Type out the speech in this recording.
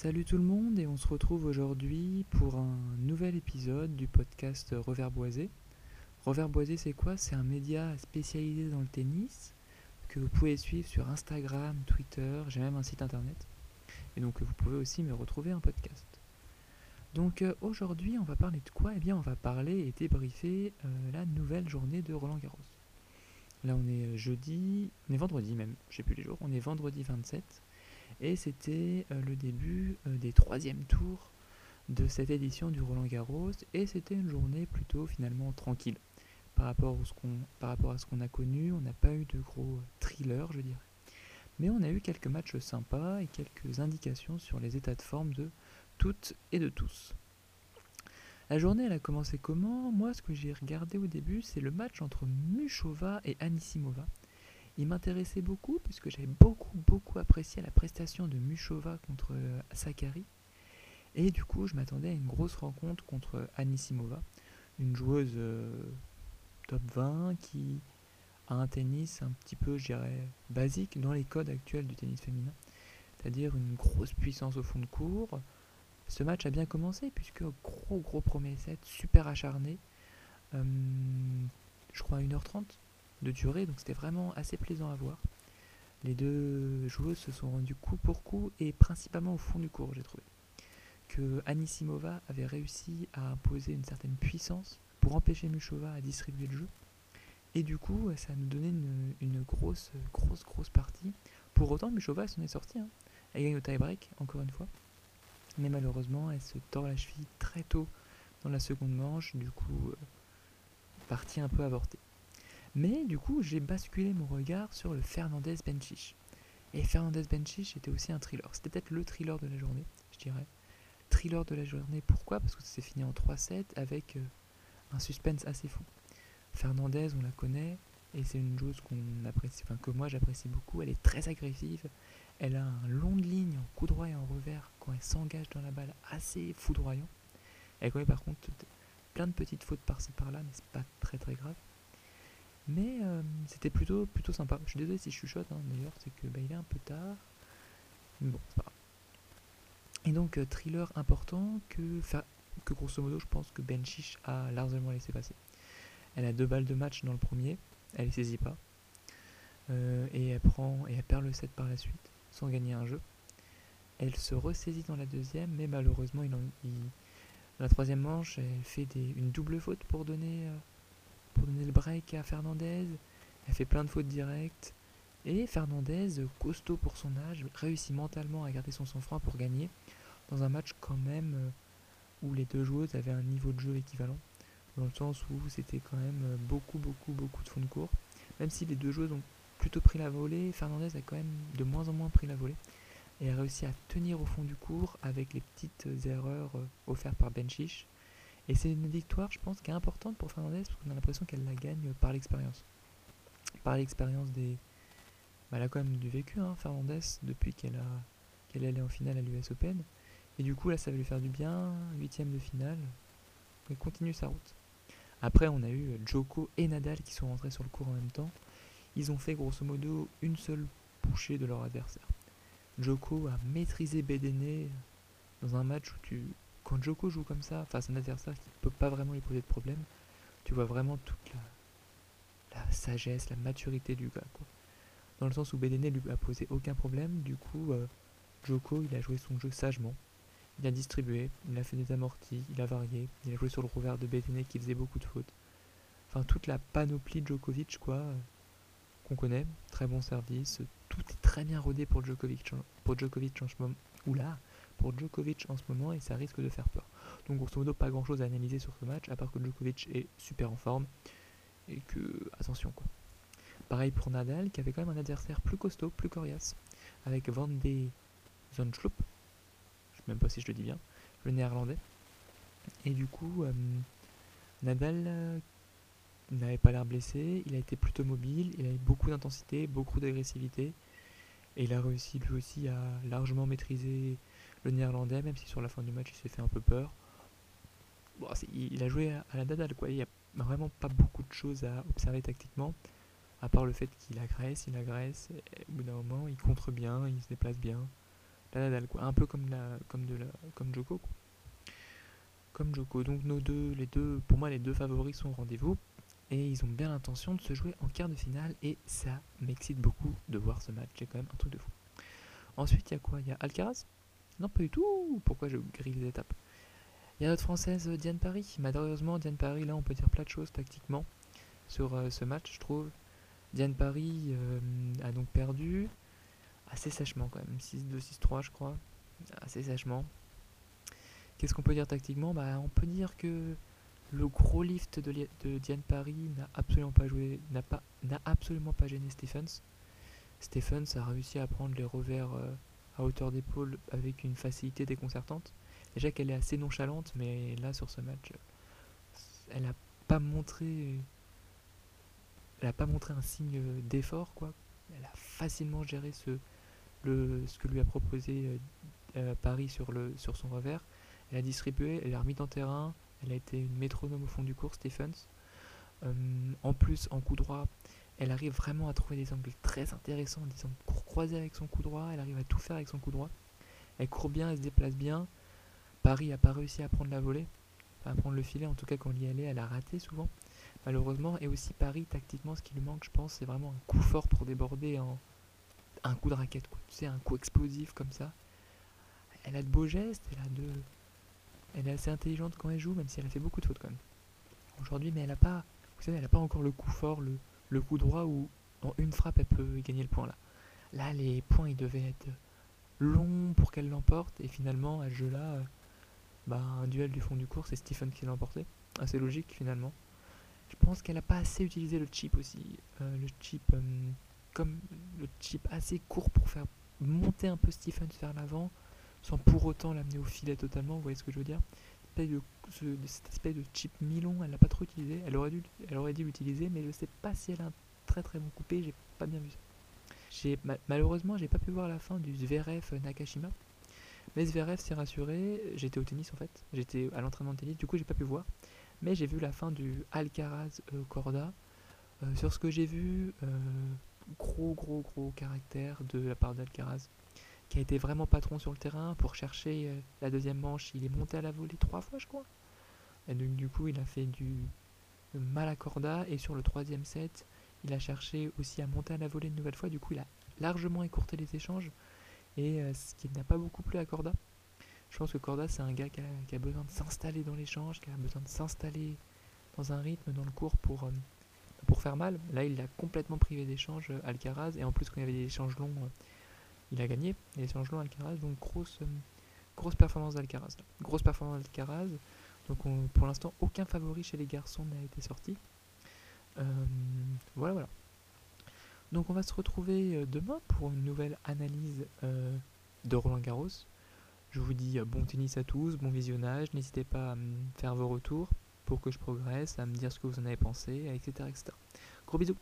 Salut tout le monde et on se retrouve aujourd'hui pour un nouvel épisode du podcast Revers Boisé. Revers Boisé c'est quoi? C'est un média spécialisé dans le tennis que vous pouvez suivre sur Instagram, Twitter, j'ai même un site internet. Et donc vous pouvez aussi me retrouver un podcast. Donc euh, aujourd'hui on va parler de quoi? Eh bien on va parler et débriefer euh, la nouvelle journée de Roland Garros. Là on est jeudi, on est vendredi même, je sais plus les jours, on est vendredi 27 et c'était euh, le début euh, des troisièmes tours de cette édition du Roland Garros. Et c'était une journée plutôt finalement tranquille. Par rapport, à ce qu'on a connu, on n'a pas eu de gros thrillers, je dirais. Mais on a eu quelques matchs sympas et quelques indications sur les états de forme de toutes et de tous. La journée, elle a commencé comment? Moi, ce que j'ai regardé au début, c'est le match entre Muchova et Anisimova. Il m'intéressait beaucoup puisque j'avais beaucoup beaucoup apprécié la prestation de Muchova contre euh, Sakari. Et du coup, je m'attendais à une grosse rencontre contre Anisimova, une joueuse euh, top 20 qui a un tennis un petit peu, je dirais, basique dans les codes actuels du tennis féminin. C'est-à-dire une grosse puissance au fond de cours. Ce match a bien commencé puisque gros gros premier set, super acharné. Euh, je crois à 1h30 de durée, donc c'était vraiment assez plaisant à voir. Les deux joueuses se sont rendues coup pour coup et principalement au fond du cours, j'ai trouvé. Que Anisimova avait réussi à imposer une certaine puissance pour empêcher Muchova à distribuer le jeu. Et du coup, ça nous donnait une, grosse, grosse, grosse partie. Pour autant, Muchova s'en est sortie. Hein. Elle gagne au tie-break, encore une fois. Mais malheureusement, elle se tord la cheville très tôt dans la seconde manche. Du coup, euh, partie un peu avortée. Mais du coup, j'ai basculé mon regard sur le Fernandez Benchich. Et Fernandez Benchich était aussi un thriller. C'était peut-être le thriller de la journée, je dirais. Thriller de la journée, pourquoi? Parce que ça s'est fini en 3-7 avec euh, un suspense assez fou. Fernandez, on la connaît, et c'est une joueuse qu'on apprécie, enfin que moi j'apprécie beaucoup. Elle est très agressive. Elle a un long de ligne en coup droit et en revers quand elle s'engage dans la balle assez foudroyant. Elle connaît par contre plein de petites fautes par-ci par-là, mais c'est pas très très grave. Mais euh, c'était plutôt, plutôt sympa. Je suis désolé si je chuchote hein, d'ailleurs, c'est que bah, il est un peu tard. Mais bon, c'est pas grave. Et donc, euh, thriller important que, que grosso modo, je pense que Benchich a largement laissé passer. Elle a deux balles de match dans le premier, elle les saisit pas. Euh, et elle prend et elle perd le set par la suite, sans gagner un jeu. Elle se ressaisit dans la deuxième, mais malheureusement, il, dans la troisième manche, elle fait une double faute pour donner pour donner le break à Fernandez. Elle fait plein de fautes directes. Et Fernandez, costaud pour son âge, réussit mentalement à garder son sang-froid pour gagner dans un match quand même euh, où les deux joueuses avaient un niveau de jeu équivalent. Dans le sens où c'était quand même euh, beaucoup, beaucoup, beaucoup de fonds de cours. Même si les deux joueuses ont plutôt pris la volée, Fernandez a quand même de moins en moins pris la volée. Et a réussi à tenir au fond du cours avec les petites erreurs euh, offertes par Benchich et c'est une victoire, je pense, qui est importante pour Fernandez parce qu'on a l'impression qu'elle la gagne par l'expérience. Par l'expérience des. Elle a quand même du vécu, hein, Fernandez, depuis qu'elle a qu'elle est allée en finale à l'US Open. Et du coup, là, ça va lui faire du bien. Huitième de finale. Elle continue sa route. Après, on a eu Joko et Nadal qui sont rentrés sur le cours en même temps. Ils ont fait grosso modo une seule bouchée de leur adversaire. Joko a maîtrisé Bedene dans un match où tu quand Joko joue comme ça, face à un adversaire qui ne peut pas vraiment lui poser de problème, tu vois vraiment toute la, sagesse, la maturité du gars. Quoi. Dans le sens où Bedene lui a posé aucun problème, du coup, euh, Joko, il a joué son jeu sagement. Il a distribué, il a fait des amortis, il a varié, il a joué sur le revers de Bedene qui faisait beaucoup de fautes. Enfin, toute la panoplie de Djokovic, quoi, euh, qu'on connaît. Très bon service, tout est très bien rodé pour Djokovic, pour Djokovic. Oula, pour Djokovic en ce moment et ça risque de faire peur. Donc grosso modo pas grand chose à analyser sur ce match à part que Djokovic est super en forme et que attention quoi. Pareil pour Nadal qui avait quand même un adversaire plus costaud, plus coriace avec Van de Zonschloop, je sais même pas si je le dis bien, le néerlandais. Et du coup euh, Nadal euh, n'avait pas l'air blessé, il a été plutôt mobile, il a eu beaucoup d'intensité, beaucoup d'agressivité. Et il a réussi lui aussi à largement maîtriser le néerlandais, même si sur la fin du match il s'est fait un peu peur. Il a joué à la Dadal, quoi. Il n'y a vraiment pas beaucoup de choses à observer tactiquement, à part le fait qu'il agresse, il agresse, et au bout d'un moment il contre bien, il se déplace bien. la Nadal, quoi. Un peu comme, la, comme, de la, comme Joko. Comme Joko. Donc nos deux, les deux, pour moi, les deux favoris sont au rendez-vous. Et ils ont bien l'intention de se jouer en quart de finale. Et ça m'excite beaucoup de voir ce match. C'est quand même un truc de fou. Ensuite, il y a quoi? Il y a Alcaraz Non, pas du tout. Pourquoi je grille les étapes? Il y a notre française Diane Paris. Malheureusement, Diane Paris, là, on peut dire plein de choses tactiquement sur euh, ce match, je trouve. Diane Paris euh, a donc perdu assez sèchement quand même, 6-2, 6-3 je crois, assez sèchement. Qu'est-ce qu'on peut dire tactiquement? Bah, On peut dire que le gros lift de, Diane Paris n'a absolument pas joué, n'a absolument pas gêné Stephens. Stephens a réussi à prendre les revers euh, hauteur d'épaule avec une facilité déconcertante. Déjà qu'elle est assez nonchalante, mais là sur ce match, elle n'a pas montré, elle a pas montré un signe d'effort quoi. Elle a facilement géré ce, ce que lui a proposé euh, euh, Paris sur, le, sur son revers. Elle a distribué, elle a remis en terrain, elle a été une métronome au fond du cours, Stephens. Euh, en plus, en coup droit, elle arrive vraiment à trouver des angles très intéressants, des angles court croisés avec son coup droit, elle arrive à tout faire avec son coup droit. Elle court bien, elle se déplace bien. Paris n'a pas réussi à prendre la volée, à prendre le filet, en tout cas quand elle y allait, elle a raté souvent, malheureusement. Et aussi Paris, tactiquement, ce qui lui manque, je pense, c'est vraiment un coup fort pour déborder en, un coup de raquette, quoi. Tu sais, un coup explosif comme ça. Elle a de beaux gestes, elle a de. Elle est assez intelligente quand elle joue, même si elle a fait beaucoup de fautes quand même. Aujourd'hui, mais elle a pas. Vous savez, elle a pas encore le coup fort, le, le coup droit où en une frappe elle peut gagner le point là. Là, les points ils devaient être longs pour qu'elle l'emporte, et finalement, à ce jeu-là, euh, bah, un duel du fond du cours, c'est Stephen qui l'a emporté. Assez logique finalement. Je pense qu'elle a pas assez utilisé le chip aussi. Euh, le chip. Euh, comme le chip assez court pour faire monter un peu Stephens vers l'avant, sans pour autant l'amener au filet totalement, vous voyez ce que je veux dire de, Cet aspect de chip mi-long, elle l'a pas trop utilisé, elle aurait dû, elle aurait dû l'utiliser, mais je sais pas si elle a un très très bon coupé, j'ai pas bien vu ça. Malheureusement, j'ai pas pu voir la fin du Zverev Nakashima, mais Zverev s'est rassuré, j'étais au tennis en fait, j'étais à l'entraînement de tennis, du coup j'ai pas pu voir, mais j'ai vu la fin du Alcaraz euh, Corda. Euh, sur ce que j'ai vu, euh, gros, gros, gros caractère de la part d'Alcaraz, qui a été vraiment patron sur le terrain pour chercher euh, la deuxième manche. Il est monté à la volée trois fois, je crois. Et donc, du coup, il a fait du mal à corda. Et sur le troisième set, il a cherché aussi à monter à la volée une nouvelle fois. Du coup, il a largement écourté les échanges. Et euh, ce qui n'a pas beaucoup plu à Corda. Je pense que Corda, c'est un gars qui a, besoin de s'installer dans l'échange, qui a besoin de s'installer dans un rythme, dans le cours pour. Euh, pour faire mal. Là, il l'a complètement privé d'échanges, Alcaraz. Et en plus, quand il y avait des échanges longs, il a gagné. Les échanges longs, Alcaraz. Donc, grosse, euh, grosse performance d'Alcaraz. Grosse performance d'Alcaraz. Donc, pour l'instant, aucun favori chez les garçons n'a été sorti. voilà, voilà. Donc, on va se retrouver demain pour une nouvelle analyse de Roland Garros. Je vous dis bon tennis à tous, bon visionnage. N'hésitez pas à me faire vos retours pour que je progresse, à me dire ce que vous en avez pensé, etc. Gros bisous